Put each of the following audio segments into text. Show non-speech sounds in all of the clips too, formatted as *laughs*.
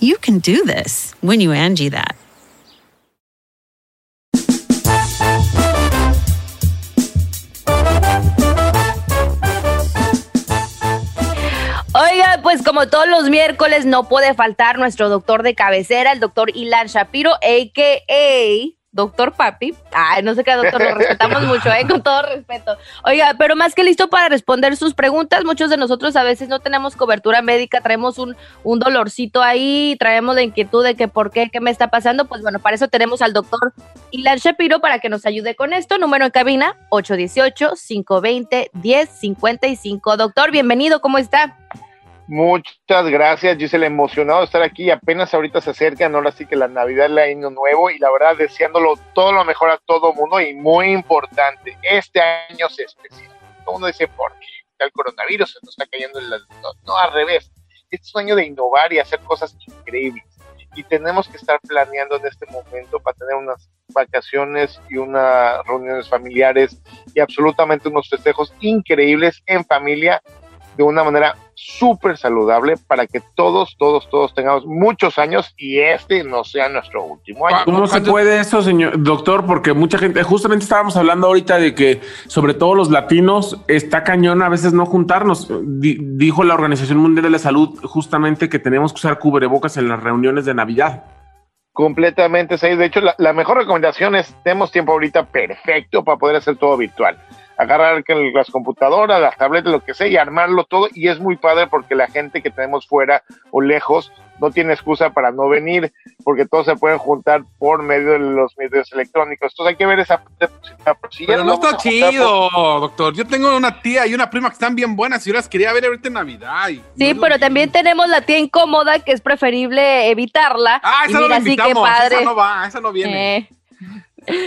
You can do this when you Angie that. Oiga, pues como todos los miércoles no puede faltar nuestro doctor de cabecera, el doctor Ilan Shapiro, a.k.a. Doctor Papi. Ay, no sé qué doctor, lo respetamos *laughs* mucho, ¿eh? Con todo respeto. Oiga, pero más que listo para responder sus preguntas, muchos de nosotros a veces no tenemos cobertura médica, traemos un, un dolorcito ahí, traemos la inquietud de que por qué, qué me está pasando. Pues bueno, para eso tenemos al doctor Ilan Shapiro para que nos ayude con esto. Número en cabina, 818-520-1055. Doctor, bienvenido, ¿cómo está? Muchas gracias, Giselle, emocionado de estar aquí. Apenas ahorita se acercan, ahora sí que la Navidad, el año nuevo, y la verdad deseándolo todo lo mejor a todo mundo y muy importante, este año se especial. Todo mundo dice, ¿por qué? El coronavirus se nos está cayendo en la... No, no, al revés. Este es un año de innovar y hacer cosas increíbles. Y tenemos que estar planeando en este momento para tener unas vacaciones y unas reuniones familiares y absolutamente unos festejos increíbles en familia de una manera súper saludable para que todos, todos, todos tengamos muchos años y este no sea nuestro último año. ¿Cómo se puede eso, señor doctor? Porque mucha gente, justamente estábamos hablando ahorita de que sobre todo los latinos está cañón a veces no juntarnos. Di- dijo la Organización Mundial de la Salud justamente que tenemos que usar cubrebocas en las reuniones de Navidad. Completamente, sí. De hecho, la, la mejor recomendación es, tenemos tiempo ahorita perfecto para poder hacer todo virtual. Agarrar las computadoras, las tabletas, lo que sea, y armarlo todo. Y es muy padre porque la gente que tenemos fuera o lejos no tiene excusa para no venir, porque todos se pueden juntar por medio de los medios electrónicos. Entonces hay que ver esa parte. Si Pero no está chido, doctor. Yo tengo una tía y una prima que están bien buenas y yo las quería ver ahorita en Navidad. y Sí, pero también tenemos la tía incómoda que es preferible evitarla. Ah, Y esa no mira, la padre. Esa no va, esa no viene. Eh,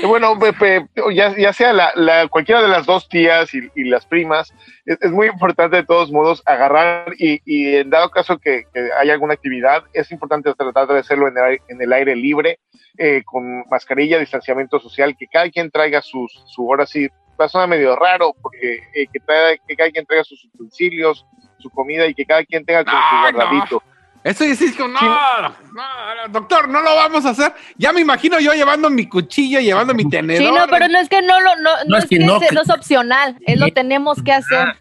Bueno, Pepe, ya, ya sea la, la- cualquiera de las dos tías y, y las primas, es, es muy importante de todos modos agarrar y, y en dado caso que, que haya alguna actividad, es importante tratar de hacerlo en el, aire- en el aire libre, eh, con mascarilla, distanciamiento social, que cada quien traiga sus, su, ahora sí, va a sonar medio raro, porque eh, que, traiga- que cada quien traiga sus utensilios, su comida y que cada quien tenga con su Ay, no. Eso y así, no, Sí. no, no, doctor, no lo vamos a hacer. Ya me imagino yo llevando mi cuchillo, llevando mi tenedor. sí, no, pero no es que no lo, no, no es es que que no, que- no es opcional, es lo tenemos que hacer.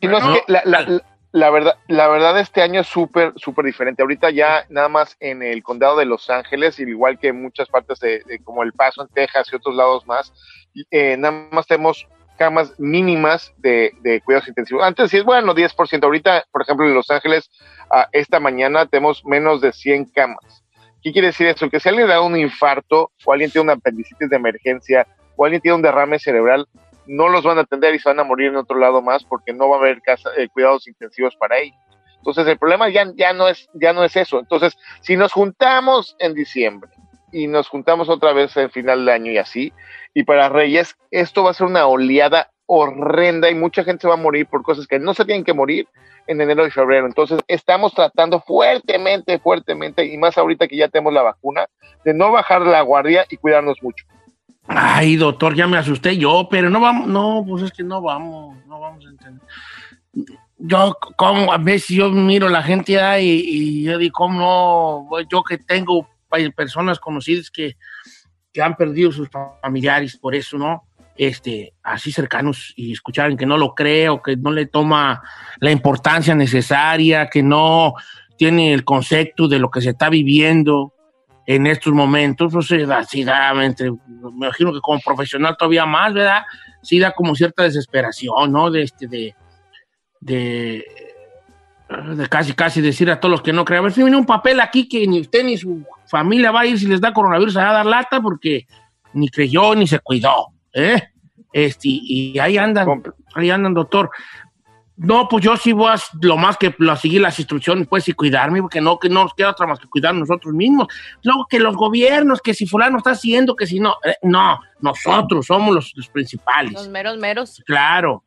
Sino es Bueno. que la, la- la- la verdad, la verdad este año es súper, súper diferente. Ahorita ya nada más en el condado de Los Ángeles, igual que en muchas partes de, de como El Paso en Texas y otros lados más, eh, nada más tenemos camas mínimas de, de cuidados intensivos. Antes sí es bueno, 10%. Ahorita, por ejemplo, en Los Ángeles, ah, esta mañana tenemos menos de 100 camas. ¿Qué quiere decir eso? Que si alguien le da un infarto o alguien tiene una apendicitis de emergencia o alguien tiene un derrame cerebral, no los van a atender y se van a morir en otro lado más porque no va a haber casa, eh, cuidados intensivos para ellos. Entonces el problema ya, ya, no es, ya no es eso. Entonces, si nos juntamos en diciembre y nos juntamos otra vez en final de año y así, y para Reyes, esto va a ser una oleada horrenda y mucha gente se va a morir por cosas que no se tienen que morir en enero y febrero. Entonces, estamos tratando fuertemente, fuertemente, y más ahorita que ya tenemos la vacuna, de no bajar la guardia y cuidarnos mucho. Ay, doctor, ya me asusté yo, pero no vamos, no, pues es que no vamos, no vamos a entender. Yo, como a veces yo miro la gente ahí y, yo digo, ¿cómo no? Pues Yo que tengo personas conocidas que, que han perdido sus familiares, por eso, ¿no? Este, así cercanos y escucharon que no lo cree o que no le toma la importancia necesaria, que no tiene el concepto de lo que se está viviendo. en estos momentos, pues sí da, sí da, me imagino que como profesional todavía más, ¿verdad? Sí da como cierta desesperación, ¿no? De este, de, de, de casi, casi decir a todos los que no creen, a ver si viene un papel aquí que ni usted ni su familia va a ir si les da coronavirus a dar lata porque ni creyó ni se cuidó, ¿eh? Este, y ahí andan, Compl- ahí andan, doctor. No, pues yo sí voy a lo más que lo- seguir las instrucciones, pues, y cuidarme, porque no, que no nos queda otra más que cuidar nosotros mismos. Luego que los gobiernos, que si fulano está haciendo, que si no, eh, no, nosotros somos los, los principales. Los meros meros. Claro.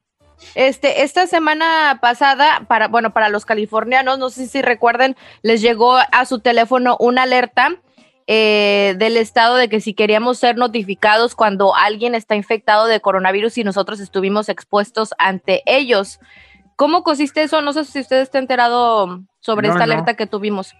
Este, esta semana pasada, para, bueno, para los californianos, no sé si recuerden, les llegó a su teléfono una alerta eh, del estado de que si queríamos ser notificados cuando alguien está infectado de coronavirus y nosotros estuvimos expuestos ante ellos. ¿Cómo consiste eso? No sé si usted está enterado sobre No, esta no. alerta que tuvimos.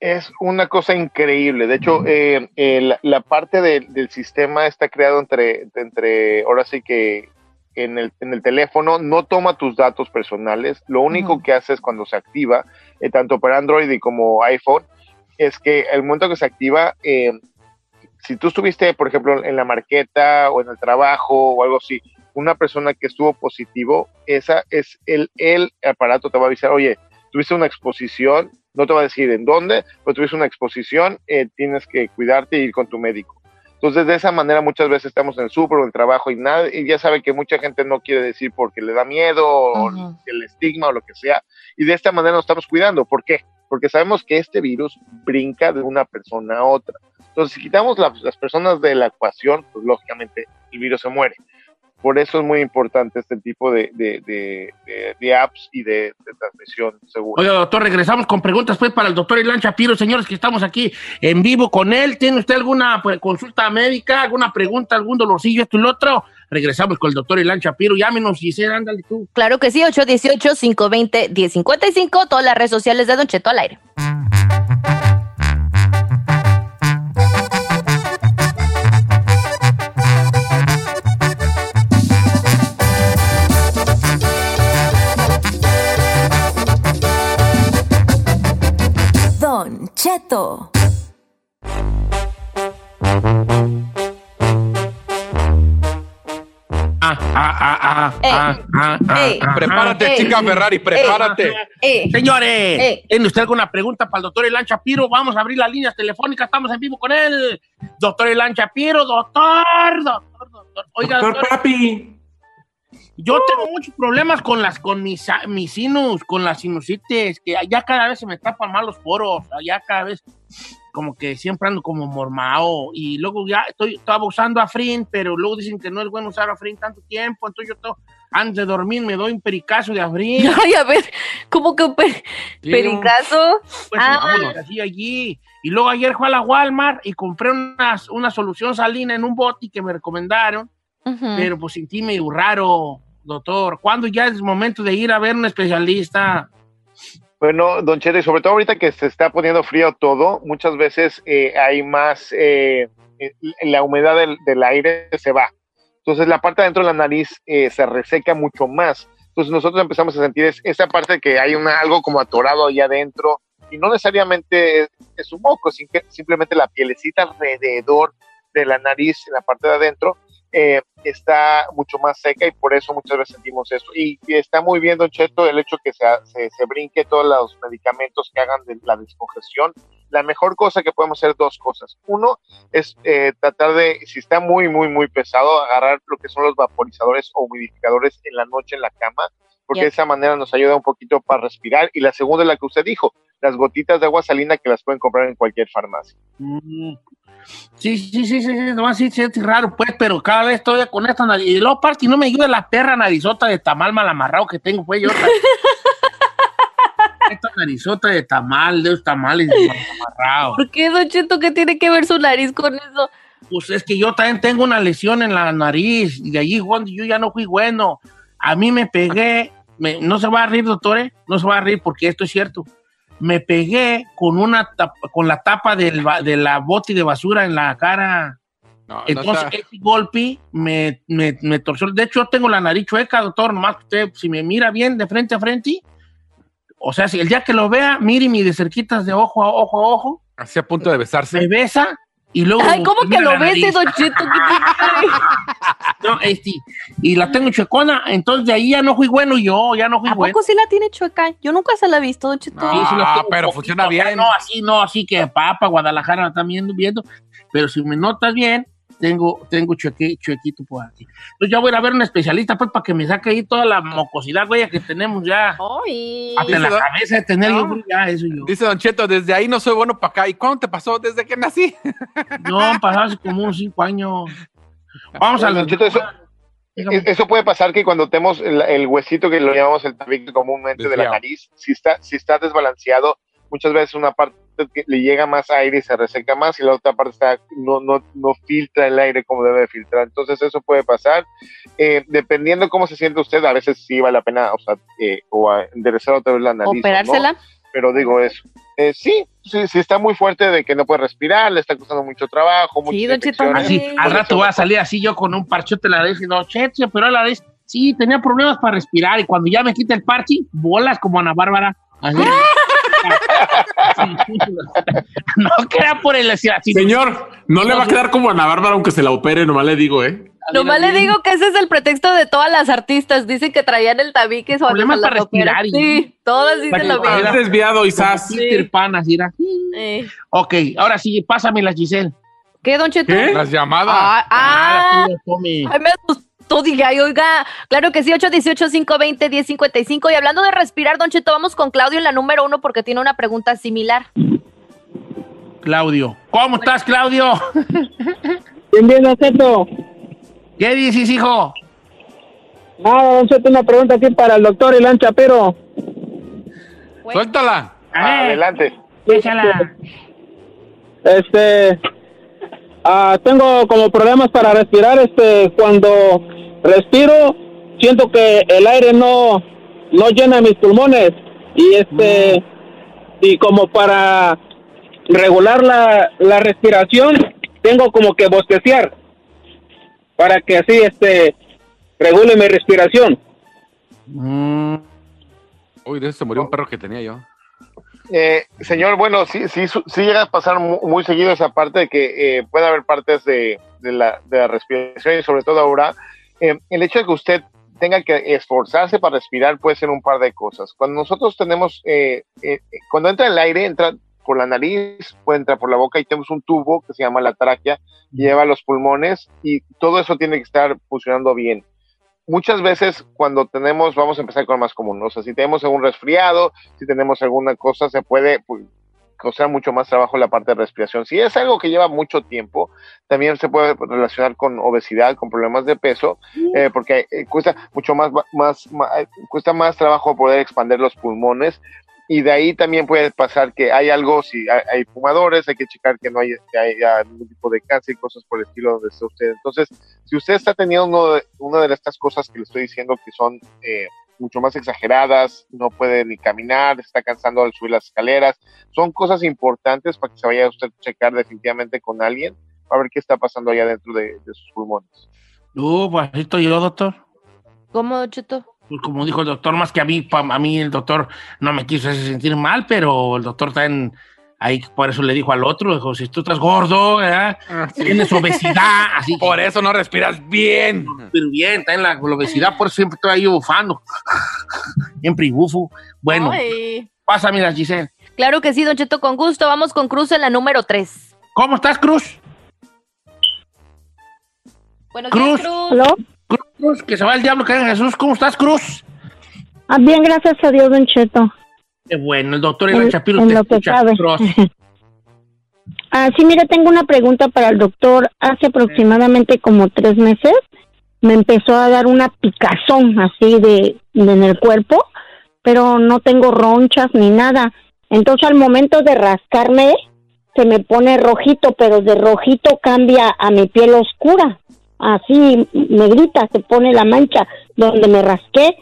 Es una cosa increíble. De hecho, eh, eh, la, la parte de- del sistema está creado entre, entre, ahora sí que en el, en el teléfono, no toma tus datos personales. Lo único que hace es cuando se activa, eh, tanto para Android y como iPhone, es que el momento que se activa, eh, si tú estuviste, por ejemplo, en la marqueta o en el trabajo o algo así, una persona que estuvo positivo, esa es el, el aparato te va a avisar, oye, tuviste una exposición, no te va a decir en dónde, pero tuviste una exposición, eh, tienes que cuidarte y ir con tu médico. Entonces, de esa manera muchas veces estamos en el súper o en el trabajo y, nada, y ya sabe que mucha gente no quiere decir porque le da miedo o el estigma o lo que sea. Y de esta manera nos estamos cuidando. ¿Por qué? Porque sabemos que este virus brinca de una persona a otra. Entonces, si quitamos la- las personas de la ecuación, pues lógicamente el virus se muere. Por eso es muy importante este tipo de, de- de- de- de apps y de, de transmisión segura. Oiga, doctor, regresamos con preguntas pues para el doctor Ilan Shapiro, señores, que estamos aquí en vivo con él. ¿Tiene usted alguna pues, consulta médica, alguna pregunta, algún dolorcillo, esto y lo otro? Regresamos con el doctor Ilan Shapiro. Llámenos, Giselle, ándale tú. Claro que sí, 818-520-1055, todas las redes sociales de Don Cheto al aire. Cheto. Prepárate, chica Ferrari, prepárate. Eh, Señores, Eh. ¿tiene usted alguna pregunta para el doctor Elan Shapiro? Vamos a abrir las líneas telefónicas, estamos en vivo con él. Doctor Elan Shapiro, doctor, doctor, doctor. Oiga, Doctor doctor, Papi. Yo tengo muchos problemas con las con mis, sinus, con las sinusitis, que ya cada vez se me tapan más los poros, ya cada vez como que siempre ando como mormao y luego ya estoy estaba usando Afrin, pero luego dicen que no es bueno usar Afrin tanto tiempo, entonces yo antes de dormir me doy un pericazo de Afrin. *laughs* Ay, a ver, ¿cómo que un per- pericazo? Pues Ah. así allí. Y luego ayer fui a la Walmart y compré una, una solución salina en un bote que me recomendaron, Pero pues sentí medio raro, doctor. ¿Cuándo ya es momento de ir a ver un especialista? Bueno, Don Cheto, y sobre todo ahorita que se está poniendo frío todo, muchas veces eh, hay más, eh, eh, la humedad del, del aire se va. Entonces la parte adentro de la nariz eh, se reseca mucho más. Entonces nosotros empezamos a sentir es- esa parte que hay una, algo como atorado allá adentro y no necesariamente es, es un moco, simplemente la pielecita alrededor de la nariz, en la parte de adentro, eh, está mucho más seca y por eso muchas veces sentimos eso. Y, y está muy bien, Don Cheto, el hecho que se, se, se brinque todos los medicamentos que hagan de la descongestión. La mejor cosa que podemos hacer dos cosas. Uno es eh, tratar de, si está muy, muy, muy pesado, agarrar lo que son los vaporizadores o humidificadores en la noche en la cama, porque de esa manera nos ayuda un poquito para respirar. Y la segunda es la que usted dijo, las gotitas de agua salina que las pueden comprar en cualquier farmacia. Mm. Sí, sí, sí, sí, sí, nomás sí, sí, es raro, pues, pero cada vez estoy con esta nariz. Y luego, aparte, no me ayuda la perra narizota de tamal mal amarrado que tengo, pues, yo. *laughs* esta narizota de tamal, de los tamales mal amarrados. ¿Por qué, Don Cheto, qué tiene que ver su nariz con eso? Pues es que yo también tengo una lesión en la nariz y de allí cuando yo ya no fui bueno. A mí me pegué, me- no se va a reír, doctores, no se va a reír porque esto es cierto. Me pegué con una con la tapa del, de la bote de basura en la cara. No, no Entonces, está- ese golpe me, me, me torció. De hecho, yo tengo la nariz chueca, doctor, nomás que usted, si me mira bien de frente a frente, o sea, si el día que lo vea, mire mi de cerquitas de ojo a ojo a ojo, Así a punto de besarse. me besa y luego... Ay, ¿cómo que lo ves. Don Cheto? ¿Qué te- *laughs* No, este, y la tengo chuecona, entonces de ahí ya no fui bueno yo, ya no fui ¿A bueno. poco sí la tiene chueca? Yo nunca se la he visto, Don Cheto. No. Sí, sí la Ah, tengo pero poquito, funciona bien. No, así, no, así que papa, Guadalajara la están viendo, viendo. Pero si me notas bien, tengo, tengo chueque- chuequito por aquí. Entonces ya voy a ir a ver un especialista, pues, para que me saque ahí toda la mocosidad, güey, que tenemos ya. Ay. Hasta la Dice, cabeza de tener yo, No. güey, ya, eso yo. Dice Don Cheto, desde ahí no soy bueno para acá. ¿Y cuándo te pasó? Desde que nací. *laughs* No, han pasado hace como unos cinco años. Vamos a la... Cheto, eso-. E- Eso puede pasar que cuando tenemos el, el huesito que lo llamamos el tabique comúnmente de la nariz, si está, si está desbalanceado, muchas veces una parte le llega más aire y se reseca más y la otra parte está, no, no, no filtra el aire como debe de filtrar. Entonces eso puede pasar. Eh, dependiendo cómo se siente usted, a veces sí vale la pena o, sea, eh, o a enderezar otra vez la nariz. o no. ¿Operársela? Pero digo eso. Eh, sí, sí, sí está muy fuerte de que no puede respirar, le está costando mucho trabajo, muchas Sí, don. Así, Sí. al rato voy a salir así yo con un parchote la nariz y no, cheche, pero a la vez, sí, tenía problemas para respirar y cuando ya me quita el parche, bolas como Ana Bárbara. Así. Sí. *laughs* *laughs* no, que era por el así, así. Señor, no le va a quedar como a Ana Bárbara aunque se la opere, nomás le digo, ¿eh? Nomás le digo que ese es el pretexto de todas las artistas. Dicen que traían el tabique. o Problemas para respirar y- Sí, todas dicen lo mismo. Es desviado, era. Eh. Ok, ahora sí, pásame la Giselle. ¿Qué, Don Cheto? ¿Qué? Las llamadas. Ah, ah, Ah, me asustó, dije, ay, oiga, claro que sí, 818-520-1055. Y hablando de respirar, Don Cheto, vamos con Claudio en la número uno porque tiene una pregunta similar. Claudio. ¿Cómo estás, Claudio? *laughs* Bien, bien, Don Cheto. ¿Qué dices, hijo? Nada, Don Cheto, una pregunta aquí para el doctor Ilan Chapiro. Suéltala. A ver, Adelante. déjala. Este, ah, tengo como problemas para respirar. Este, cuando respiro, siento que el aire no, no llena mis pulmones. Y este, y como para regular la, la respiración, tengo como que bosteciar. Para que así, este, regule mi respiración. Mm, Uy, de eso se murió un perro que tenía yo. Eh, señor, bueno, sí, sí, su- sí llega a pasar mu- muy, seguido esa parte de que eh, puede haber partes de, de la, de la respiración y sobre todo ahora, eh, el hecho de que usted tenga que esforzarse para respirar puede ser un par de cosas. Cuando nosotros tenemos, eh, eh, cuando entra el aire, entra por la nariz, puede entrar por la boca y tenemos un tubo que se llama la tráquea, lleva los pulmones y todo eso tiene que estar funcionando bien. Muchas veces cuando tenemos, vamos a empezar con lo más común, o sea, si tenemos algún resfriado, si tenemos alguna cosa, se puede causar mucho más trabajo la parte de respiración. Si es algo que lleva mucho tiempo, también se puede relacionar con obesidad, con problemas de peso, eh, porque eh, cuesta mucho más, más, más- cuesta más trabajo poder expandir los pulmones. Y de ahí también puede pasar que hay algo, si hay, hay fumadores, hay que checar que no haya, que haya ningún tipo de cáncer y cosas por el estilo donde esté usted. Entonces, si usted está teniendo uno de- una de estas cosas que le estoy diciendo que son eh, mucho más exageradas, no puede ni caminar, está cansando al subir las escaleras, son cosas importantes para que se vaya usted a checar definitivamente con alguien a ver qué está pasando allá dentro de, de sus pulmones. Uh, pues así estoy yo, doctor. ¿Cómo, Don Cheto? Pues como dijo el doctor, más que a mí, pa- a mí el doctor no me quiso hacer sentir mal, pero el doctor está en, ahí, por eso le dijo al otro, dijo, si tú estás gordo, ¿verdad? tienes obesidad, así. Por eso no respiras bien. Pero bien, está en la, la obesidad, por eso siempre estoy ahí bufando. *laughs* Siempre bufo. Bueno, Ay. pásame la Giselle. Claro que sí, Don Cheto, con gusto. Vamos con Cruz en la número tres. ¿Cómo estás, Cruz? Bueno, Cruz. ¿quién es Cruz? Que se va el diablo, que Jesús. ¿Cómo estás, Cruz? Ah, bien, gracias a Dios, Don Cheto. Qué bueno, el doctor Iván En- Shapiro en te lo que escucha. *laughs* Ah, sí, mire, tengo una pregunta para el doctor. Hace aproximadamente como tres meses me empezó a dar una picazón así de, de en el cuerpo, pero no tengo ronchas ni nada. Entonces al momento de rascarme se me pone rojito, pero de rojito cambia a mi piel oscura. Así negrita se pone la mancha donde me rasqué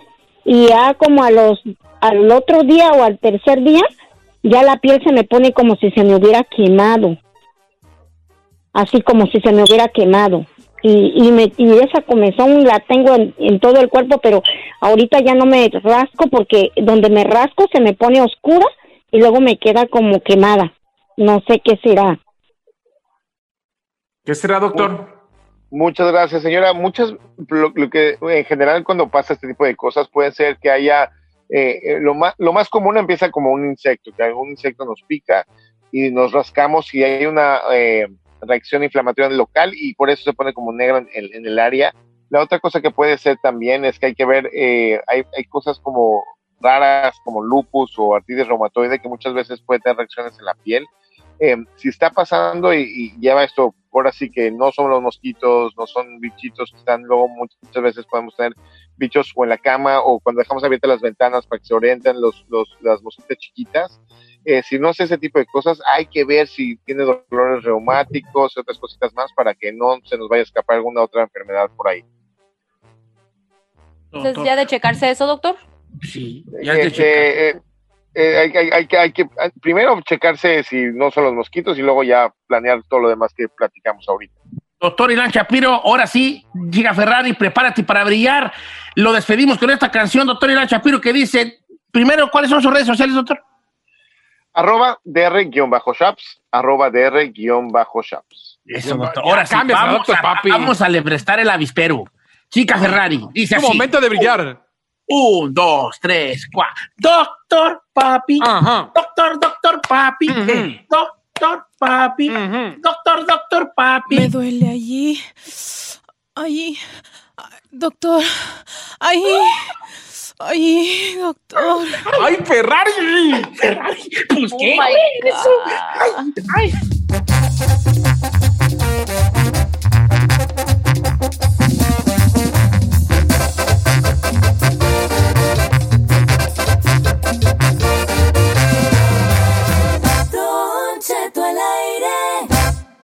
y ya como a los al otro día o al tercer día ya la piel se me pone como si se me hubiera quemado. Así como si se me hubiera quemado. Y, y, me, y esa comezón la tengo en, en todo el cuerpo, pero ahorita ya no me rasco porque donde me rasco se me pone oscura y luego me queda como quemada. no sé qué será. ¿Qué será, doctor? Muchas gracias, señora. Muchas, lo, lo que en general cuando pasa este tipo de cosas puede ser que haya, eh, eh, lo, más, lo más común empieza como un insecto, que algún insecto nos pica y nos rascamos y hay una eh, reacción inflamatoria local y por eso se pone como negro en, el- en el área. La otra cosa que puede ser también es que hay que ver, eh, hay, hay cosas como raras como lupus o artritis reumatoide que muchas veces puede tener reacciones en la piel. Eh, si está pasando y, y lleva esto, ahora sí que no son los mosquitos, no son bichitos que están, luego muchas, veces podemos tener bichos o en la cama o cuando dejamos abiertas las ventanas para que se orienten los, los, las mosquitas chiquitas. Eh, si no es ese tipo de cosas, hay que ver si tiene dolores reumáticos y otras cositas más para que no se nos vaya a escapar alguna otra enfermedad por ahí. Entonces, ¿ya de checarse eso, doctor? Sí, Eh, eh, eh, hay, hay- hay que, hay que ah, primero checarse si no son los mosquitos y luego ya planear todo lo demás que platicamos ahorita. Doctor Ilan Shapiro, ahora sí, Giga Ferrari, prepárate para brillar. Lo despedimos con esta canción, doctor Ilan Shapiro, que dice, primero, ¿cuáles son sus redes sociales, doctor? Arroba DR-Shaps, arroba DR-Shaps. Eso, doctor. Ahora sí, vamos doctor a, Papi. vamos a le prestar el avispero. Chica Ferrari, dice Es así. momento de brillar. Un, dos, tres, cuatro. Doctor Papi. Ajá. Doctor, doctor Papi. Doctor Papi. Doctor, doctor Papi. Me duele allí. Allí. Doctor. Ahí. Ahí, doctor. ¡Ay, Ferrari! Ferrari. Pues Oh qué. my Eso. God. Ay, ay.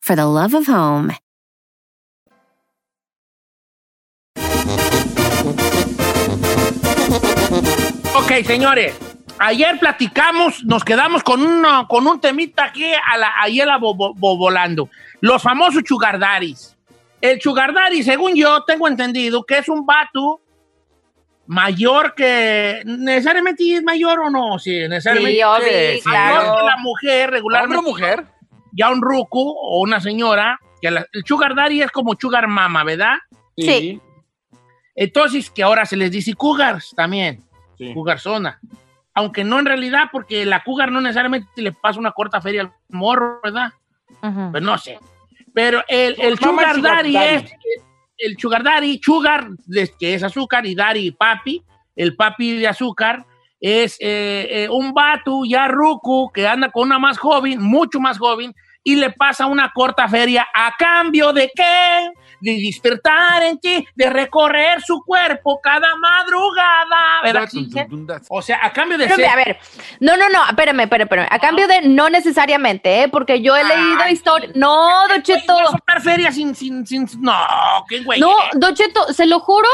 for the love of home. Ok, señores. Ayer platicamos, nos quedamos con, uno, con un temita aquí a la, ayer la bo- bo- bo- volando. Los famosos chugardaris. El chugardari, según yo tengo entendido, que es un vato mayor que... ¿Necesariamente es mayor o no? Sí, necesariamente. Sí, obvio, mayor claro. que la mujer regularmente. ¿Hombre o mujer? Ya un ruco o una señora. Que la- el chugardari es como chugar mama, ¿verdad? Sí. Entonces, que ahora se les dice cougars también. Sí. Cougarzona. Aunque no en realidad, porque la cougar no necesariamente le pasa una corta feria al morro, ¿verdad? Pues no sé. Pero el, el sugar sugar daddy daddy. es, el sugar daddy, sugar, que es azúcar, y daddy, papi, el papi de azúcar, es eh, eh, un vato ya ruco que anda con una más joven, mucho más joven, y le pasa una corta feria a cambio de qué? De despertar en ti, de recorrer su cuerpo cada madrugada, ¿verdad? O sea, a cambio de Espérame, ser- a ver. No, no, no, espérame, espérame, espérame. A cambio de no necesariamente, ¿eh? Porque yo he leído historias. No, Don Cheto. soltar feria sin, sin, sin, no, qué güey. No, Don Cheto, se lo juro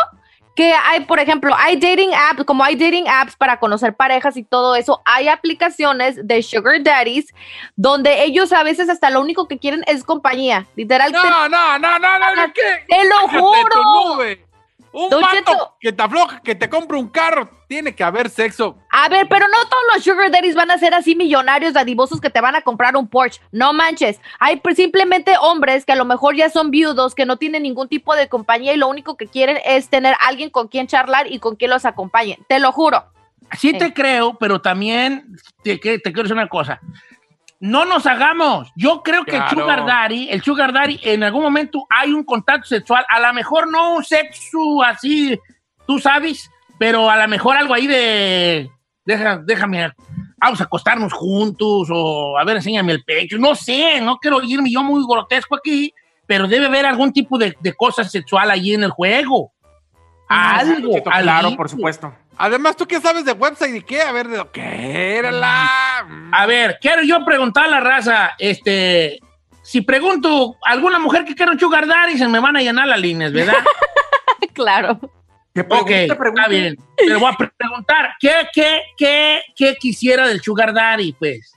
que hay, por ejemplo, hay dating apps, como hay dating apps para conocer parejas y todo eso, hay aplicaciones de sugar daddies donde ellos a veces hasta lo único que quieren es compañía. Literal. No, no, no, no, no, ¿qué? Te lo juro. Un Don vato Cheto. que te afloja, que te compra un carro, tiene que haber sexo. A ver, pero no todos los sugar daddies van a ser así millonarios dadivosos que te van a comprar un Porsche. No manches. Hay pues, simplemente hombres que a lo mejor ya son viudos, que no tienen ningún tipo de compañía y lo único que quieren es tener alguien con quien charlar y con quien los acompañe. Te lo juro. Sí te creo, pero también te, te quiero decir una cosa. No nos hagamos. Yo creo que el sugar daddy, el sugar daddy, en algún momento hay un contacto sexual. A lo mejor no un sexo así, tú sabes, pero a lo mejor algo ahí de, deja, déjame, vamos a acostarnos juntos o a ver, enséñame el pecho. No sé, no quiero irme yo muy grotesco aquí, pero debe haber algún tipo de, de cosa sexual allí en el juego. Algo. Cheto, claro, algo. por supuesto. Además, ¿tú qué sabes de website y qué? A ver, ¿de qué era la...? A ver, quiero yo preguntar a la raza, este, si pregunto a alguna mujer que quiera un sugar daddy, se me van a llenar las líneas, ¿verdad? *laughs* claro. ok, está bien. Pero voy a pre- preguntar, ¿qué, qué, qué, qué quisiera del sugar daddy, pues?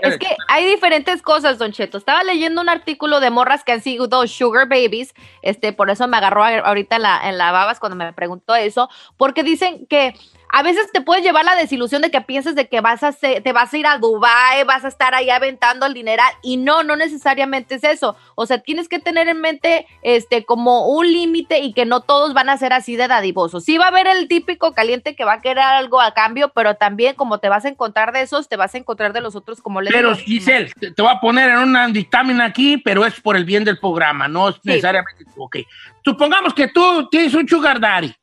Es que hay diferentes cosas, Don Cheto. Estaba leyendo un artículo de morras que han sido sugar babies, este, por eso me agarró ahorita en la, en la babas cuando me preguntó eso, porque dicen que a veces te puede llevar la desilusión de que pienses de que vas a ser- te vas a ir a Dubai, vas a estar ahí aventando el dineral y no, no necesariamente es eso. O sea, tienes que tener en mente este como un límite y que no todos van a ser así de dadivosos. Sí va a haber el típico caliente que va a querer algo a cambio, pero también como te vas a encontrar de esos, te vas a encontrar de los otros como les Pero. Giselle, te, te voy a poner en un dictamen aquí, pero es por el bien del programa, no es necesariamente. Ok. Supongamos que tú tienes un sugar daddy.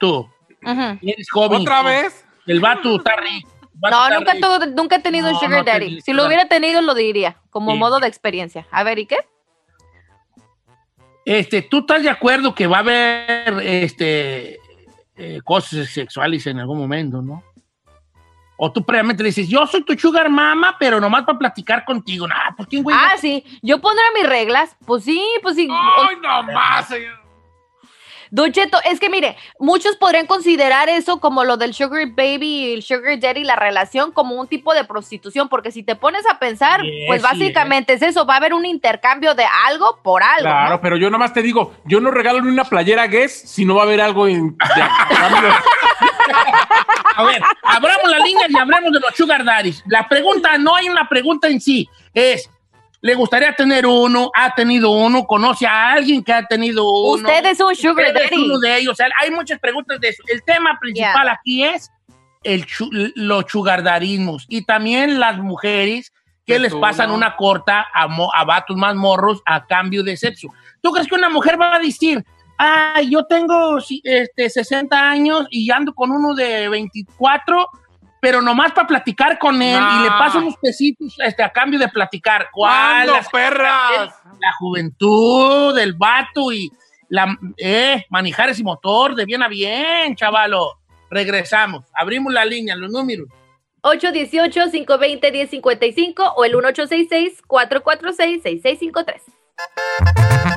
Tú. Eres joven. ¿Otra vez? El vato está rico. No, nunca, nunca he tenido un No, sugar no daddy. Si lo hubiera tenido, lo diría, como Sí. modo de experiencia. A ver, ¿y qué? Este, ¿tú estás de acuerdo que va a haber este, eh, cosas sexuales en algún momento, no? O tú previamente le dices, yo soy tu sugar mama, pero nomás para platicar contigo. Nah, ¿por qué, güey? Ah, sí. Yo pondré mis reglas. Pues sí, pues sí. ¡Ay, no más, señor! Don Cheto, es que mire, muchos podrían considerar eso como lo del sugar baby y el sugar daddy, la relación como un tipo de prostitución, porque si te pones a pensar, Sí, pues sí, básicamente es eso, va a haber un intercambio de algo por algo. Claro, ¿no? pero yo nomás te digo, yo no regalo ni una playera Guess si no va a haber algo en... *laughs* A ver, abramos la línea y hablemos de los sugar daddies. La pregunta, no hay una pregunta en sí, es, ¿le gustaría tener uno? ¿Ha tenido uno? ¿Conoce a alguien que ha tenido uno? Usted es un sugar Usted es daddy. uno de ellos. O sea, hay muchas preguntas de eso. El tema principal aquí es el chu- los chugardarismos y también las mujeres que les tú, pasan ¿no? una corta a, mo- a vatos más morros a cambio de sexo. ¿Tú crees que una mujer va a decir, ah, yo tengo este, 60 años y ando con uno de 24, pero nomás para platicar con él y le paso unos pesitos este, a cambio de platicar? ¿Cuál? ¿Cuándo, Las- perras? La juventud del vato y la, eh, manejar ese motor de bien a bien, chavalo. Regresamos, abrimos la línea, los números. 818-520-1055 o el 1866-446-6653.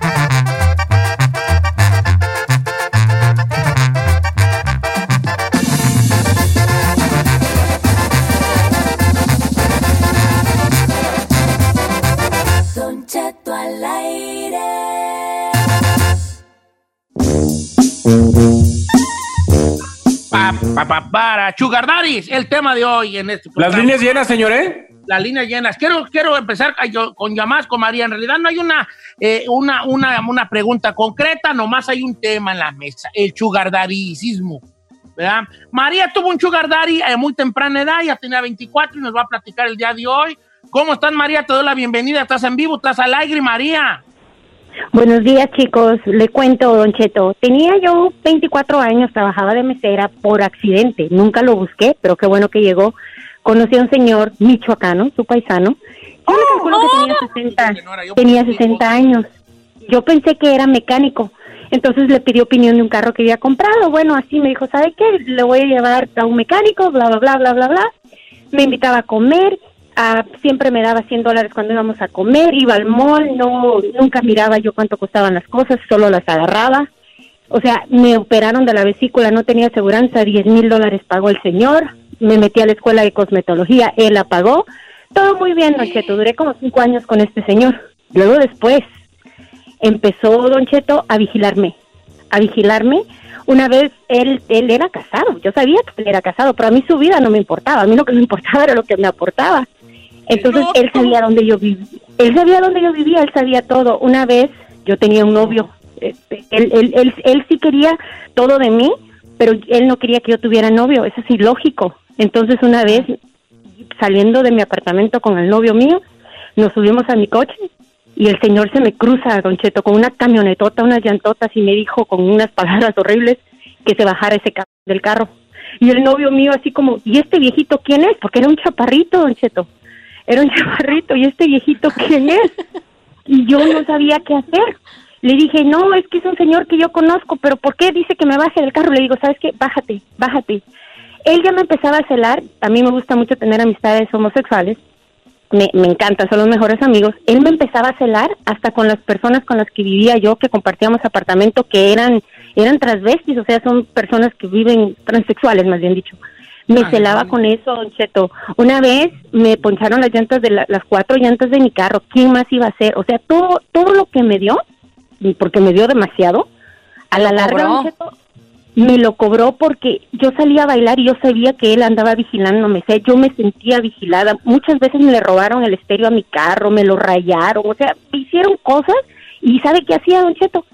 Para Sugar Daddies, el tema de hoy en este Las programa. líneas llenas, señor, ¿eh? Las líneas llenas. Quiero, quiero empezar con llamadas con María. En realidad no hay una, eh, una, una, una pregunta concreta, nomás hay un tema en la mesa, el chugardaricismo. ¿verdad? María tuvo un sugar daddy a muy temprana edad, ya tenía 24 y nos va a platicar el día de hoy ¿Cómo estás, María? Te doy la bienvenida. Estás en vivo, estás al aire, María. Buenos días, chicos. Le cuento, Don Cheto. Tenía yo 24 años, trabajaba de mesera por accidente. Nunca lo busqué, pero qué bueno que llegó. Conocí a un señor michoacano, su paisano. Yo le calculo que tenía 60, tenía 60 años. Yo pensé que era mecánico. Entonces le pidió opinión de un carro que había comprado. Bueno, así me dijo, ¿sabe qué? Le voy a llevar a un mecánico, bla, bla, bla, bla, bla, bla. Me invitaba a comer. Ah, siempre me daba 100 dólares cuando íbamos a comer. Iba al mall. No, nunca miraba yo cuánto costaban las cosas. Solo las agarraba. O sea, me operaron de la vesícula. No tenía aseguranza. 10 mil dólares pagó el señor. Me metí a la escuela de cosmetología. Él la pagó. Todo muy bien, Don Cheto. Duré como cinco años con este señor. Luego después empezó Don Cheto a vigilarme, a vigilarme. Una vez él, él era casado, yo sabía que él era casado, pero a mí su vida no me importaba, a mí lo que me importaba era lo que me aportaba. Entonces él sabía dónde yo vivía, él sabía dónde yo vivía, él sabía todo. Una vez yo tenía un novio, este, él, él, él, él sí quería todo de mí, pero él no quería que yo tuviera novio, eso es ilógico. Entonces una vez saliendo de mi apartamento con el novio mío, nos subimos a mi coche y el señor se me cruza, Don Cheto, con una camionetota, unas llantotas y me dijo con unas palabras horribles que se bajara ese ca- del carro. Y el novio mío así como, ¿y este viejito quién es? Porque era un chaparrito, Don Cheto. Era un *laughs* chaparrito, ¿y este viejito quién es? Y yo no sabía qué hacer. Le dije, no, es que es un señor que yo conozco, pero ¿por qué dice que me baje del carro? Le digo, ¿sabes qué? Bájate, bájate. Él ya me empezaba a celar, a mí me gusta mucho tener amistades homosexuales, me, me encanta, son los mejores amigos. Él me empezaba a celar hasta con las personas con las que vivía yo, que compartíamos apartamento, que eran, eran transvestis, o sea, son personas que viven transexuales, más bien dicho. Me celaba con eso, Don Cheto. Una vez me poncharon las llantas de la- las cuatro llantas de mi carro. ¿Quién más iba a hacer? O sea, todo, todo lo que me dio, porque me dio demasiado, a la larga, cobró. Don Cheto, me lo cobró porque yo salía a bailar y yo sabía que él andaba vigilándome, o sea, yo me sentía vigilada. Muchas veces me le robaron el estéreo a mi carro, me lo rayaron, o sea, me hicieron cosas y ¿sabe qué hacía Don Cheto?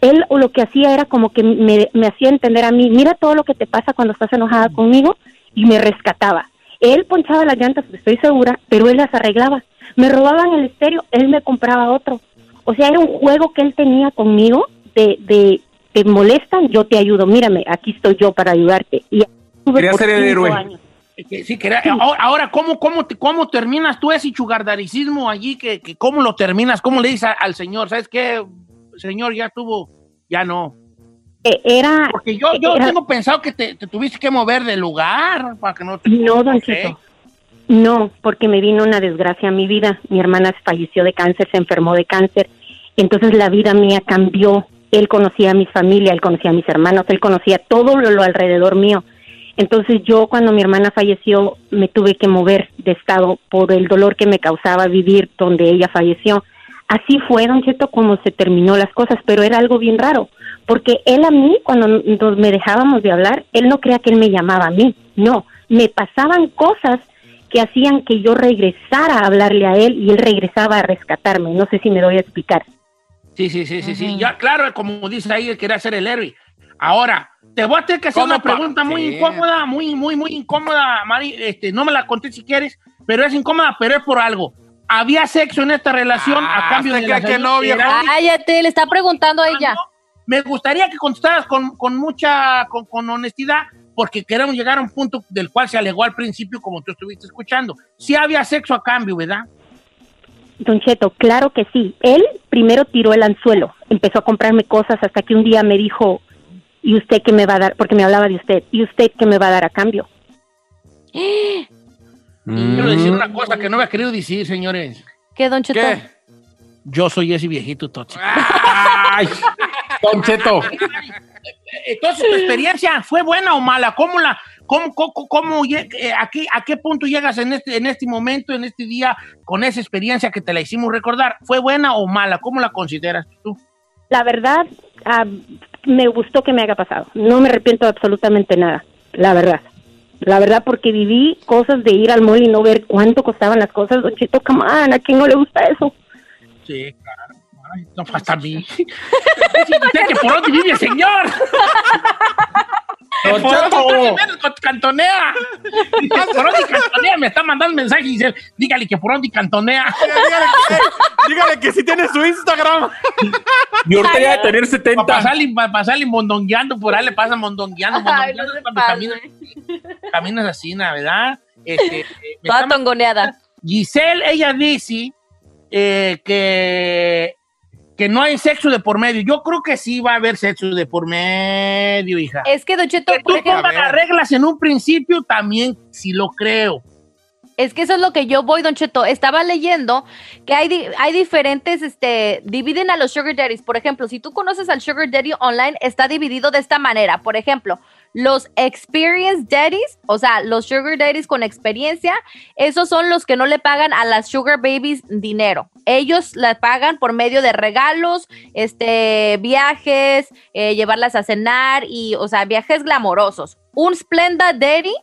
Él o lo que hacía era como que me, me hacía entender a mí, mira todo lo que te pasa cuando estás enojada conmigo y me rescataba. Él ponchaba las llantas, estoy segura, pero él las arreglaba. Me robaban el estéreo, él me compraba otro. O sea, era un juego que él tenía conmigo de, de te molestan, yo te ayudo. Mírame, aquí estoy yo para ayudarte. Y Quería por ser el héroe. años. Que sí, que era- ahora, ahora, ¿cómo, cómo, te- ¿cómo terminas tú ese chugardaricismo allí? Que, que ¿Cómo lo terminas? ¿Cómo le dices a- al señor? ¿Sabes qué? Señor, ya estuvo, ya no. Eh, Era, Porque yo, yo era- tengo pensado que te, te tuviste que mover de lugar para que no te... No, don Ok. Cheto. No, porque me vino una desgracia a mi vida. Mi hermana falleció de cáncer, se enfermó de cáncer. Entonces la vida mía cambió. Él conocía a mi familia, él conocía a mis hermanos, él conocía todo lo, lo alrededor mío. Entonces yo cuando mi hermana falleció me tuve que mover de estado por el dolor que me causaba vivir donde ella falleció. Así fue, don Cheto, como se terminó las cosas, pero era algo bien raro, porque él a mí, cuando nos me dejábamos de hablar, él no creía que él me llamaba a mí, no, me pasaban cosas que hacían que yo regresara a hablarle a él y él regresaba a rescatarme. No sé si me doy a explicar. Sí, sí, sí, sí, sí. Ya, claro, como dice ahí, él quería ser el héroe. Ahora, te voy a tener que hacer ¿Cómo una pregunta muy Sí. incómoda, muy, muy, muy incómoda, Mari. Este, no me la conté si quieres, pero es incómoda, pero es por algo. ¿Había sexo en esta relación Ah, a cambio hasta de que- la que no, viejo. Cállate, le está preguntando a ella. Me gustaría que contestaras con, con mucha, con, con honestidad, porque queremos llegar a un punto del cual se alegó al principio, como tú estuviste escuchando. Sí había sexo a cambio, ¿verdad? Don Cheto, claro que sí. Él primero tiró el anzuelo, empezó a comprarme cosas hasta que un día me dijo, ¿y usted qué me va a dar? Porque me hablaba de usted, ¿y usted qué me va a dar a cambio? *gasps* Quiero decir una cosa que no había querido decir, señores. ¿Qué, Don Cheto? ¿Qué? Yo soy ese viejito tóxico. Ay, Don Cheto. Entonces, ¿tu experiencia fue buena o mala? ¿Cómo la, cómo, cómo, cómo eh, a, qué, a qué punto llegas en este, en este momento, en este día, con esa experiencia que te la hicimos recordar? ¿Fue buena o mala? ¿Cómo la consideras tú? La verdad, ah, me gustó que me haya pasado. No me arrepiento de absolutamente nada, la verdad. La verdad, porque viví cosas de ir al mall y no ver cuánto costaban las cosas. Don Cheto, come on, ¿a quién no le gusta eso? Sí, claro. Ay, no falta a mí. *laughs* Usted que por dónde vive el señor. *laughs* con- cantonea. Dice, por dónde cantonea, me está mandando mensaje y dice, dígale que por dónde cantonea. Dígale que, dígale que si tiene su Instagram. Y ahorita ya de tener 70. Para pasarle, pa pasarle mondongueando, por ahí le pasa mondongueando. Mondongueando cuando caminas, caminas así, ¿na ¿verdad? Este, eh, Toda está- tongoneada. Giselle, ella dice eh, que, que no hay sexo de por medio. Yo creo que sí va a haber sexo de por medio, hija. Es que, Don Cheto, Que por tú ejemplo, pongas las reglas en un principio, también sí lo creo. Es que eso es lo que yo voy, Don Cheto. Estaba leyendo que hay, di- hay diferentes, este, dividen a los sugar daddies. Por ejemplo, si tú conoces al sugar daddy online, está dividido de esta manera. Por ejemplo, los experienced daddies, o sea, los sugar daddies con experiencia, esos son los que no le pagan a las sugar babies dinero. Ellos la pagan por medio de regalos, este, viajes, eh, llevarlas a cenar y, o sea, viajes glamorosos. Un Splenda daddy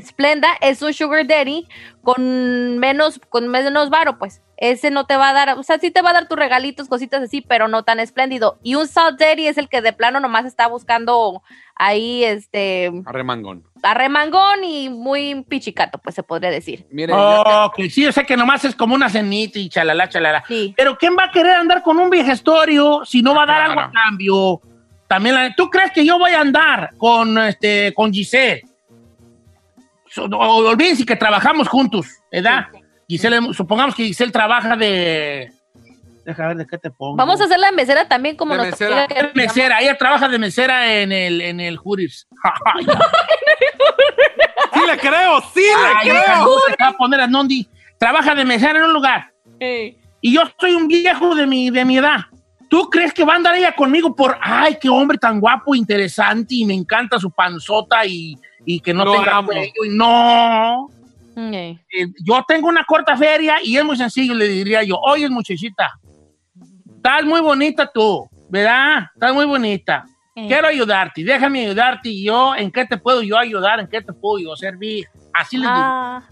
Splenda es un sugar daddy con menos, con menos varo, pues. Ese no te va a dar, o sea, sí te va a dar tus regalitos, cositas así, pero no tan espléndido. Y un salt daddy es el que de plano nomás está buscando ahí, este, Arremangón. arremangón y muy pichicato, pues se podría decir. Mire, Oh, que sí, yo sé que nomás es como una cenita y chalala, chalala. Pero ¿quién va a querer andar con un viejestorio si no va a dar algo a cambio? También, la- ¿tú crees que yo voy a andar con, este, con Giselle? Olvídense que trabajamos juntos, ¿verdad? Giselle, supongamos que Giselle trabaja de... Deja ver de qué te pongo. Vamos a hacer la mesera también como nos mesera. que- mesera, ella trabaja de mesera en el, en el Hooters. *laughs* sí le creo, sí Ay, le creo. no se acaba de poner a Nondi. Trabaja de mesera en un lugar. Y yo soy un viejo de mi, de mi edad. ¿Tú crees que va a andar ella conmigo por, ay, qué hombre tan guapo, interesante y me encanta su panzota y, y que no Lo tenga amo. cuello? Y no. Eh, yo tengo una corta feria y es muy sencillo, le diría yo, oye, muchachita, estás muy bonita tú, ¿verdad? Estás muy bonita. Quiero ayudarte, déjame ayudarte y yo, ¿en qué te puedo yo ayudar? ¿En qué te puedo yo servir? Así le digo. Ah,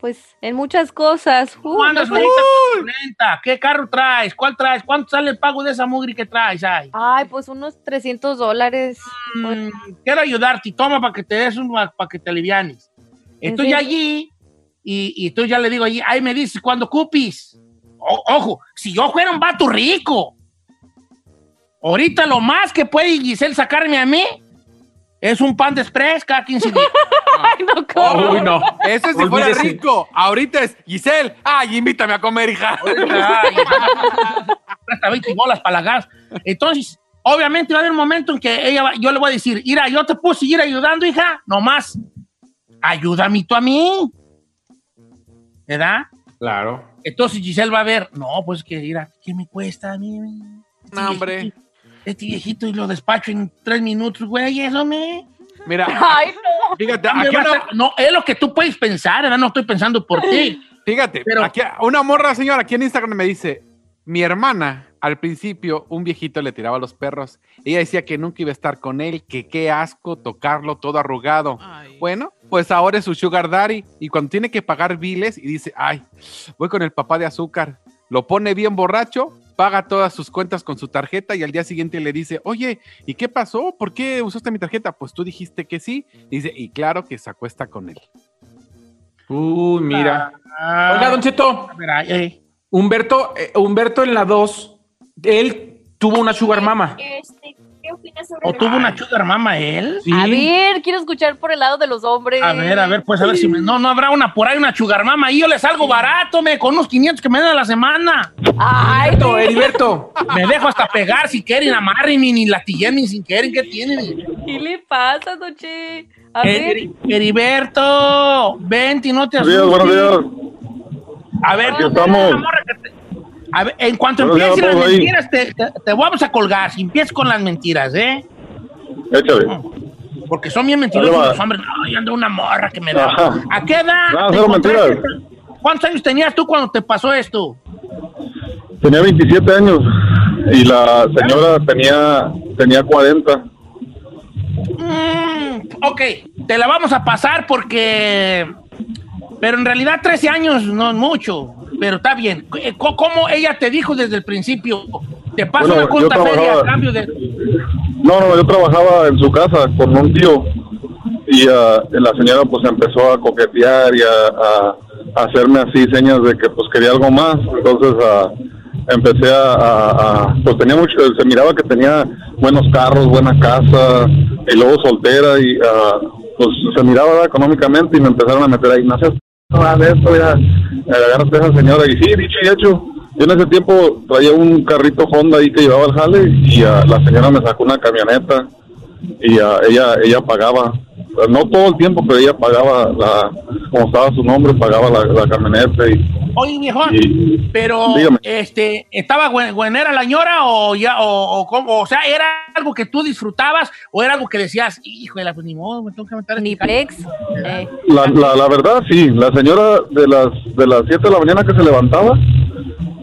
pues en muchas cosas. Uh, ¿Cómo andas con lenta? ¿Qué carro traes? ¿Cuál traes? ¿Cuánto sale el pago de esa mugre que traes? Ay, Ay, pues unos 300 dólares. Mm, quiero ayudarte y toma para que te des un, para que te alivianes. Estoy allí y, y tú ya le digo allí, ahí me dices cuando cupis. O- ojo, si yo fuera un vato rico, ahorita lo más que puede Giselle sacarme a mí es un pan de express cada 15 días. *laughs* Ay, no, ¿cómo? Uy, no. Ese si fuera rico. Ahorita es Giselle. Ay, invítame a comer, hija. *laughs* Ay, presta 20 bolas para la gas. Entonces, obviamente va a haber un momento en que ella va- yo le voy a decir, mira, yo te puedo seguir ayudando, hija, nomás, ayúdame tú a mí. ¿Verdad? Claro. Entonces Giselle va a ver, no, pues que, mira, ¿qué me cuesta a mí? Este No, hombre. viejito- Este viejito y lo despacho en tres minutos, güey, eso me... Mira, *laughs* Ay, no. fíjate, aquí a una, no, es lo que tú puedes pensar, ¿verdad? No estoy pensando por ti. fíjate, Pero- aquí una morra, señora, aquí en Instagram me dice, mi hermana, al principio, un viejito le tiraba a los perros. Ella decía que nunca iba a estar con él, que qué asco tocarlo todo arrugado. Bueno, pues ahora es su sugar daddy y cuando tiene que pagar biles y dice, ay, voy con el papá de azúcar, lo pone bien borracho, paga todas sus cuentas con su tarjeta y al día siguiente le dice, oye, ¿y qué pasó? ¿Por qué usaste mi tarjeta? Pues tú dijiste que sí. Y dice, y claro que se acuesta con él. Uy, mira. Ah, Oiga, Don Cheto, a ver, ay, ay. Humberto, eh, Humberto en la 2, él tuvo una sugar mama. Este, ¿Qué opinas sobre ¿O tuvo una sugar mama él? Sí. A ver, quiero escuchar por el lado de los hombres. A ver, a ver, pues a ver si me, no, no habrá una por ahí, una sugar mama. Y yo les salgo barato, me, con unos 500 que me dan a la semana. Ay, Heriberto, Heriberto. Me dejo hasta pegar si quieren, amárrenme, ni latillen, sin querer, ¿qué tienen? ¿qué le pasa, Noche? A Heri- ver. Heriberto, vente y no te Buenos días, asustes. buenos días. A ver, Aquí estamos. una morra que te- a ver, en cuanto Buenos días empiecen las ahí. mentiras, te, te- te vamos a colgar. Si empiezas con las mentiras, ¿eh? Échale. Porque son bien mentirosos los hombres. Ay, anda una morra que me da. Ajá. ¿A qué edad? No, cero mentiras. ¿Cuántos años tenías tú cuando te pasó esto? Tenía 27 años y la señora tenía, tenía 40. Mm, ok, te la vamos a pasar porque... Pero en realidad 13 años no es mucho, pero está bien. Eh, co- ¿Cómo ella te dijo desde el principio? Te paso Bueno, una yo cuenta feria a cambio de... No, no, yo trabajaba en su casa con un tío y ah, la señora pues empezó a coquetear y a, a- a hacerme así señas de que pues quería algo más. Entonces ah, empecé a, pues tenía mucho, se miraba que tenía buenos carros, buena casa y luego soltera y ah, pues se miraba económicamente y me empezaron a meter ahí, no seas de esto, ya, agárrate a esa señora y sí, dicho y hecho. Yo en ese tiempo traía un carrito Honda ahí que llevaba al jale y ah, la señora me sacó una camioneta y ah, ella ella pagaba no todo el tiempo pero ella pagaba la como estaba su nombre pagaba la, la camioneta y Oye, viejón, Y- pero, Dígame. este, ¿estaba buen- buenera la ñora o ya, o, o cómo? O sea, ¿era algo que tú disfrutabas o era algo que decías, hijo de la, pues ni modo, me tengo que meter Ni plex. Eh. la, la, la verdad sí la señora de las de las 7 de la mañana que se levantaba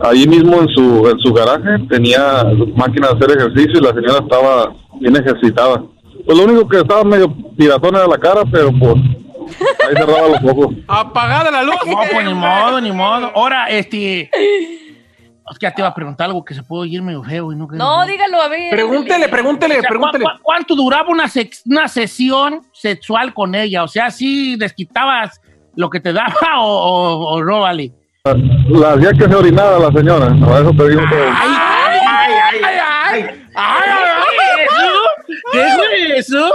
ahí mismo en su en su garaje tenía máquina de hacer ejercicio y la señora estaba bien ejercitada pues lo único que estaba medio piratona era la cara pero pues ahí cerraba los ojos Apagada la luz. No, pues ni modo, ni modo. Ahora, este. Es que ya te iba a preguntar algo que se puede oír medio feo y no No, dígalo a ver. Pregúntele, pregúntele, O sea, pregúntele. ¿cu- cu- ¿Cuánto duraba una, sex- una sesión sexual con ella? O sea, ¿sí desquitabas lo que te daba o, o, o no, vale? la hacía que se orinara la señora a eso te digo todo ¡Ay, ay, ay, ay, ay! ay, ¿Qué fue eso?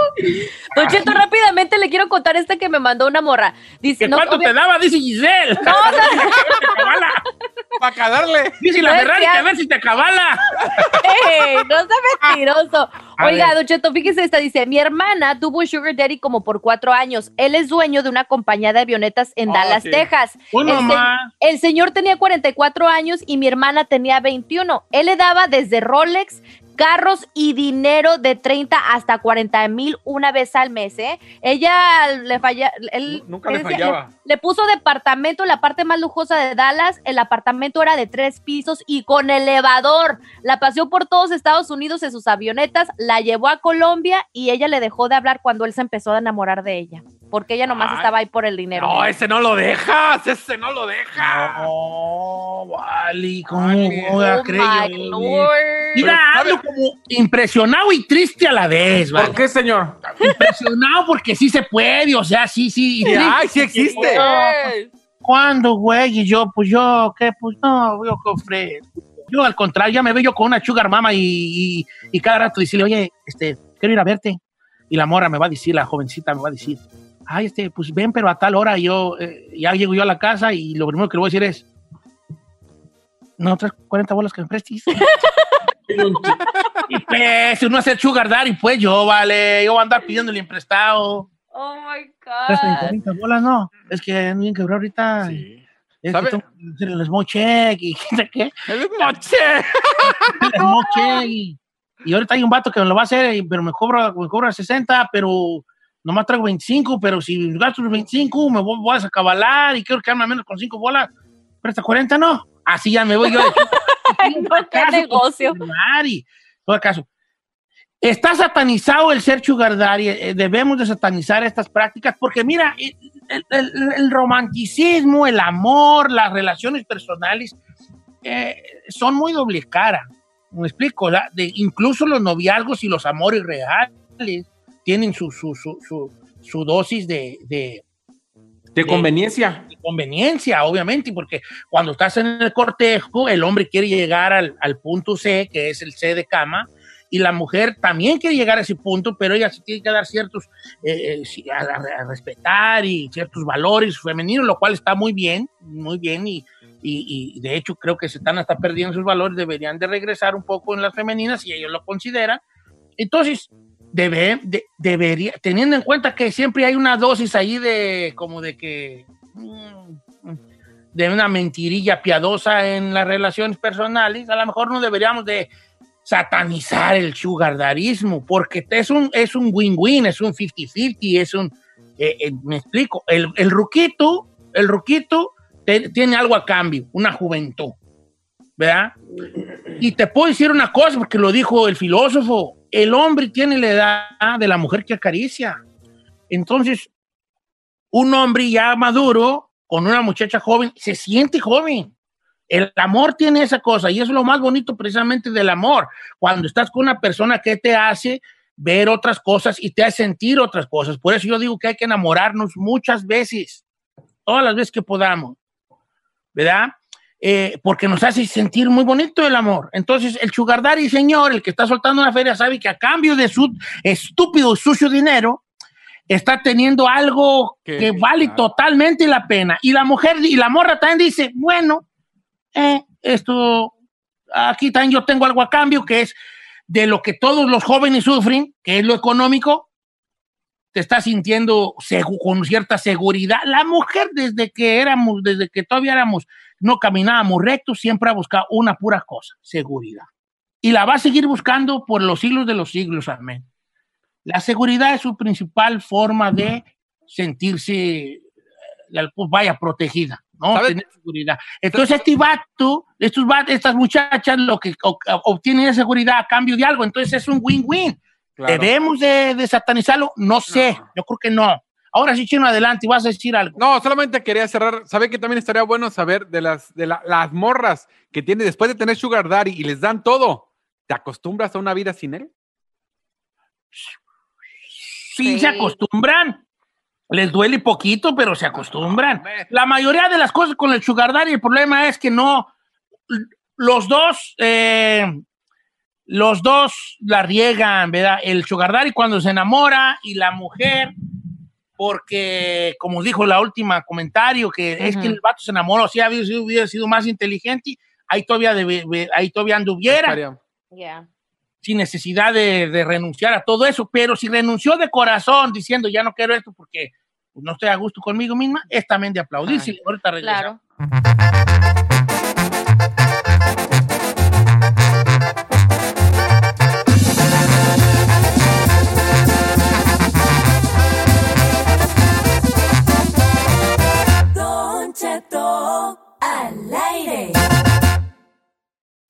Don Cheto, rápidamente le quiero contar esta que me mandó una morra. Dice, ¿Que no, cuánto obvia- te daba? Dice Giselle. No, *laughs* no. Para calarle. Dice la Ferrari que a ver si te acabala. ¡Ey! No sea *laughs* mentiroso. A Oiga, ver. Don Cheto, fíjese esta. Dice, mi hermana tuvo un sugar daddy como por cuatro años. Él es dueño de una compañía de avionetas en Ah, Dallas, sí. Texas. Uy, el, se- mamá. el señor tenía 44 años y mi hermana tenía 21. Él le daba desde Rolex, carros y dinero de 30 hasta 40 mil una vez al mes, ¿eh? Ella le falla, él Nunca le fallaba. Le, le puso departamento, la parte más lujosa de Dallas. El apartamento era de tres pisos y con elevador. La paseó por todos Estados Unidos en sus avionetas, la llevó a Colombia y ella le dejó de hablar cuando él se empezó a enamorar de ella. Porque ella nomás Ay. estaba ahí por el dinero. No, ese no lo dejas, ese no lo dejas. No, vale, ¿cómo Vale. voy a Oh lord. Mira, ando como impresionado y triste a la vez, ¿vale? ¿Por qué, señor? Impresionado porque sí se puede, o sea, sí, sí. y Sí, triste ay, sí existe. ¿Cuándo, güey? Y yo, pues yo, ¿qué? Pues no, yo qué ofrezco. Yo, al contrario, ya me veo yo con una sugar mama y, y, y cada rato decirle, oye, este, quiero ir a verte. Y la mora me va a decir, la jovencita me va a decir, ay, este, pues ven, pero a tal hora. Yo, eh, ya llego yo a la casa y lo primero que le voy a decir es, no, otras 40 bolas que me prestes. *laughs* y pues, uno hace sugar daddy, pues yo, vale, yo voy a andar pidiéndole prestado. Oh my Las 30, God. 30 bolas, no. Es que no bien quebrado ahorita. Es ¿Sabe? que tengo el smoke check y *laughs* qué qué. El moche. El smoke check y, y ahorita hay un vato que me lo va a hacer, y- pero me cobra, me cobra 60, pero nomás traigo 25, pero si gasto los 25 me voy, voy a acabalar y quiero quedarme al menos con 5 bolas. Pero hasta 40 no. Así ya me voy yo. *laughs* no, qué negocio. Mari, todo caso. Está satanizado el ser sugar daddy, eh, debemos de satanizar estas prácticas porque mira, el, el- el romanticismo, el amor, las relaciones personales eh, son muy doble cara. ¿Me explico? De- incluso los noviazgos y los amores reales tienen su, su, su, su, su dosis de, de, De conveniencia. de conveniencia, obviamente, porque cuando estás en el cortejo, el hombre quiere llegar al, al punto C, que es el C de cama, y la mujer también quiere llegar a ese punto, pero ella sí tiene que dar ciertos, eh, eh, a- a respetar y ciertos valores femeninos, lo cual está muy bien, muy bien, y, y- y de hecho creo que se están hasta perdiendo sus valores, deberían de regresar un poco en las femeninas si ellos lo consideran. Entonces, debe, de- debería, teniendo en cuenta que siempre hay una dosis ahí de, como de que, mm, de una mentirilla piadosa en las relaciones personales, a lo mejor no deberíamos de satanizar el sugardarismo, porque es un es un win-win, es un 50-50, es un, eh, eh, me explico, el, el ruquito, el ruquito te- tiene algo a cambio, una juventud, ¿verdad? Y te puedo decir una cosa, porque lo dijo el filósofo, el hombre tiene la edad de la mujer que acaricia. Entonces, un hombre ya maduro con una muchacha joven se siente joven. El amor tiene esa cosa y es lo más bonito precisamente del amor. Cuando estás con una persona que te hace ver otras cosas y te hace sentir otras cosas. Por eso yo digo que hay que enamorarnos muchas veces, todas las veces que podamos, ¿verdad? Eh, porque nos hace sentir muy bonito el amor. Entonces, el sugar daddy, señor, el que está soltando una feria, sabe que a cambio de su estúpido, sucio dinero, está teniendo algo que vale totalmente la pena. Y la mujer y la morra también dice, bueno, eh, esto, aquí también yo tengo algo a cambio, que es de lo que todos los jóvenes sufren, que es lo económico, te está sintiendo con cierta seguridad. La mujer, desde que éramos, desde que todavía éramos, no caminábamos recto, siempre ha buscado una pura cosa, seguridad. Y la va a seguir buscando por los siglos de los siglos, amén. La seguridad es su principal forma de sentirse, eh, vaya, protegida, ¿no? Tener seguridad. Entonces, este vato, estos va- estas muchachas, lo que obtienen es seguridad a cambio de algo, entonces es un win-win. Claro. ¿Debemos de, de satanizarlo? No sé, yo creo que no. Ahora sí, Chino, adelante, vas a decir algo. No, solamente quería cerrar. ¿Sabe que también estaría bueno saber de las, de la- las morras que tiene después de tener Sugar Daddy y les dan todo? ¿Te acostumbras a una vida sin él? Sí, se acostumbran. Les duele poquito, pero se acostumbran. La mayoría de las cosas con el sugar daddy, el problema es que no, los dos, eh, los dos la riegan, ¿verdad? El sugar daddy cuando se enamora y la mujer, porque, como dijo la última comentario, que es que el vato se enamoró, si hubiera sido, hubiera sido más inteligente, ahí todavía, debe- ahí todavía anduviera Yeah. sin necesidad de, de renunciar a todo eso, pero si renunció de corazón diciendo ya no quiero esto porque pues, no estoy a gusto conmigo misma, es también de aplaudirse. Ahorita regresamos. Claro.